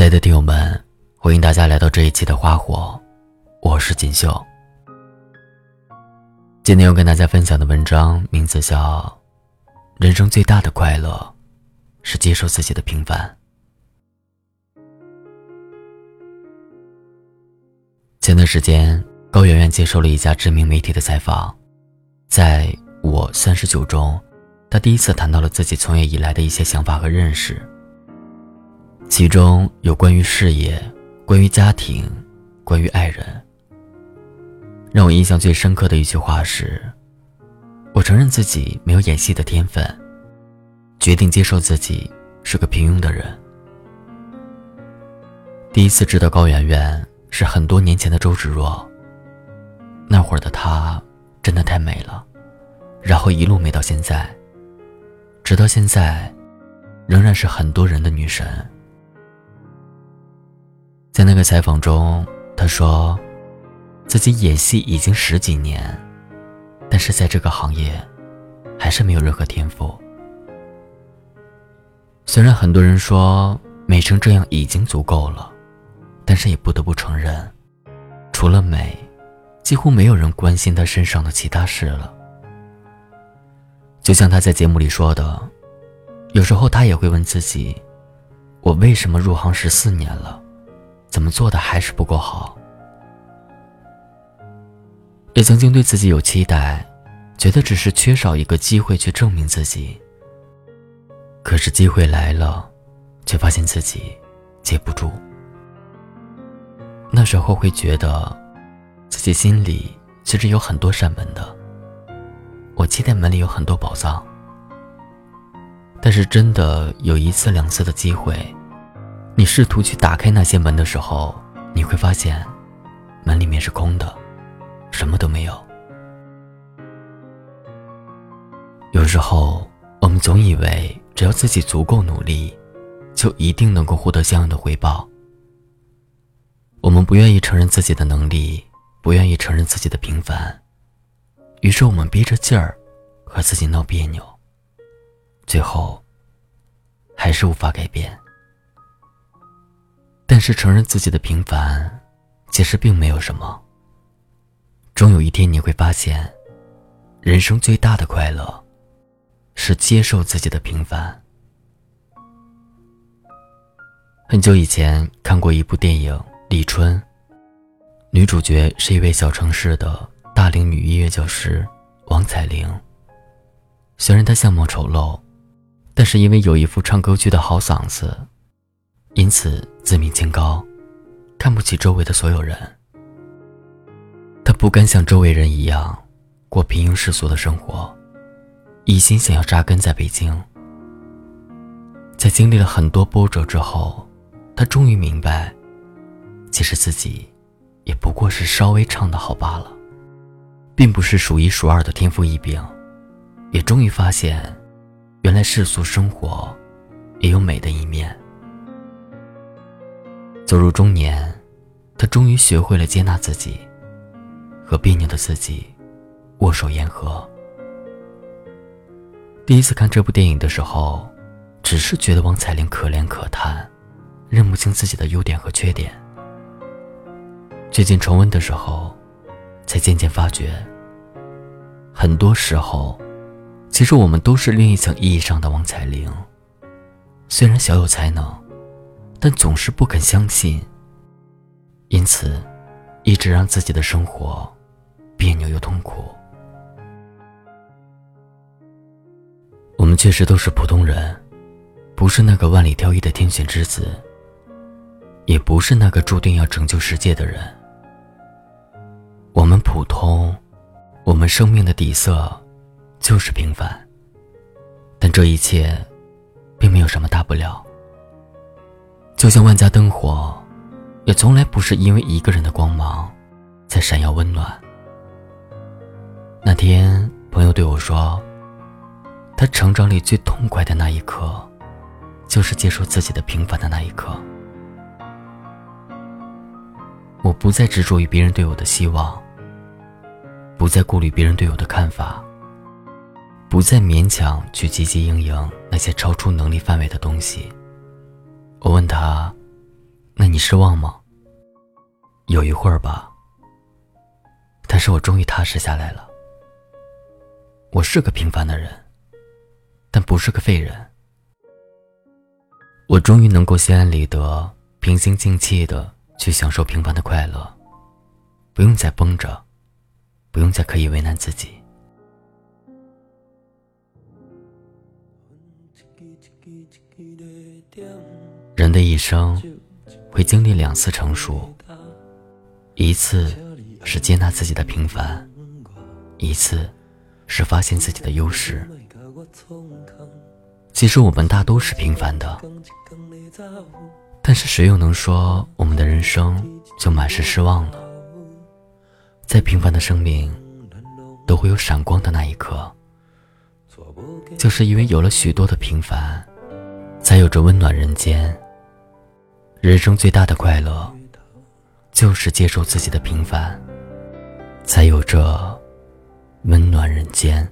亲爱的听友们，欢迎大家来到这一期的花火，我是锦绣。今天要跟大家分享的文章名字叫《人生最大的快乐是接受自己的平凡》。前段时间，高圆圆接受了一家知名媒体的采访，在我三十九中，她第一次谈到了自己从业以来的一些想法和认识。其中有关于事业、关于家庭、关于爱人。让我印象最深刻的一句话是：“我承认自己没有演戏的天分，决定接受自己是个平庸的人。”第一次知道高圆圆是很多年前的周芷若。那会儿的她真的太美了，然后一路美到现在，直到现在，仍然是很多人的女神。在那个采访中，他说，自己演戏已经十几年，但是在这个行业，还是没有任何天赋。虽然很多人说美成这样已经足够了，但是也不得不承认，除了美，几乎没有人关心他身上的其他事了。就像他在节目里说的，有时候他也会问自己，我为什么入行十四年了？怎么做的还是不够好？也曾经对自己有期待，觉得只是缺少一个机会去证明自己。可是机会来了，却发现自己接不住。那时候会觉得，自己心里其实有很多扇门的。我期待门里有很多宝藏，但是真的有一次两次的机会。你试图去打开那些门的时候，你会发现，门里面是空的，什么都没有。有时候，我们总以为只要自己足够努力，就一定能够获得相应的回报。我们不愿意承认自己的能力，不愿意承认自己的平凡，于是我们憋着劲儿，和自己闹别扭，最后，还是无法改变。但是承认自己的平凡，其实并没有什么。终有一天你会发现，人生最大的快乐，是接受自己的平凡。很久以前看过一部电影《立春》，女主角是一位小城市的大龄女音乐教师王彩玲。虽然她相貌丑陋，但是因为有一副唱歌剧的好嗓子。因此自命清高，看不起周围的所有人。他不甘像周围人一样过平庸世俗的生活，一心想要扎根在北京。在经历了很多波折之后，他终于明白，其实自己也不过是稍微唱得好罢了，并不是数一数二的天赋异禀。也终于发现，原来世俗生活也有美的一面。走入中年，他终于学会了接纳自己，和别扭的自己握手言和。第一次看这部电影的时候，只是觉得王彩玲可怜可叹，认不清自己的优点和缺点。最近重温的时候，才渐渐发觉，很多时候，其实我们都是另一层意义上的王彩玲，虽然小有才能。但总是不肯相信，因此，一直让自己的生活别扭又痛苦。我们确实都是普通人，不是那个万里挑一的天选之子，也不是那个注定要拯救世界的人。我们普通，我们生命的底色就是平凡。但这一切，并没有什么大不了。就像万家灯火，也从来不是因为一个人的光芒，才闪耀温暖。那天，朋友对我说：“他成长里最痛快的那一刻，就是接受自己的平凡的那一刻。”我不再执着于别人对我的希望，不再顾虑别人对我的看法，不再勉强去汲汲营营那些超出能力范围的东西。我问他：“那你失望吗？有一会儿吧。但是我终于踏实下来了。我是个平凡的人，但不是个废人。我终于能够心安理得、平心静气的去享受平凡的快乐，不用再绷着，不用再刻意为难自己。人的一生会经历两次成熟，一次是接纳自己的平凡，一次是发现自己的优势。其实我们大都是平凡的，但是谁又能说我们的人生就满是失望呢？再平凡的生命，都会有闪光的那一刻。就是因为有了许多的平凡，才有着温暖人间。人生最大的快乐，就是接受自己的平凡，才有着温暖人间。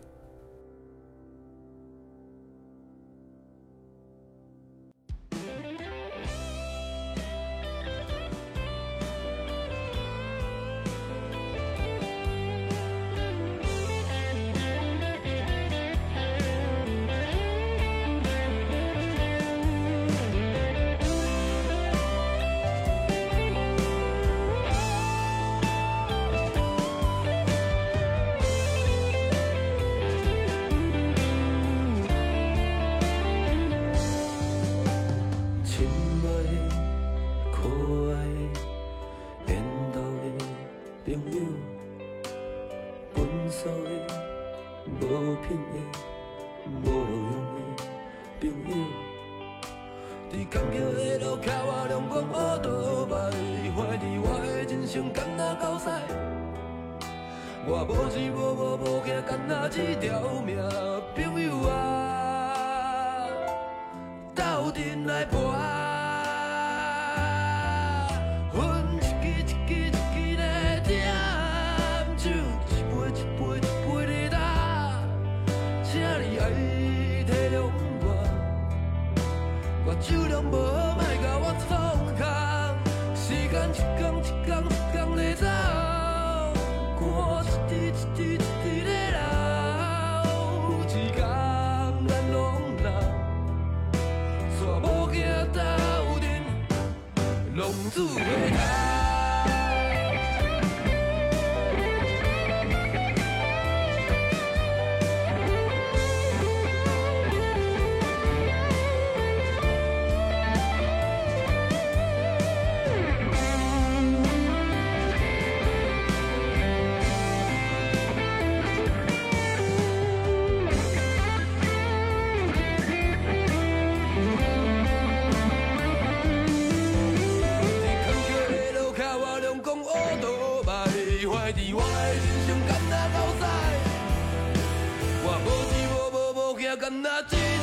生敢若狗屎。我无钱无无无惊，敢若一条命，朋友啊，斗阵来搏。敢若只。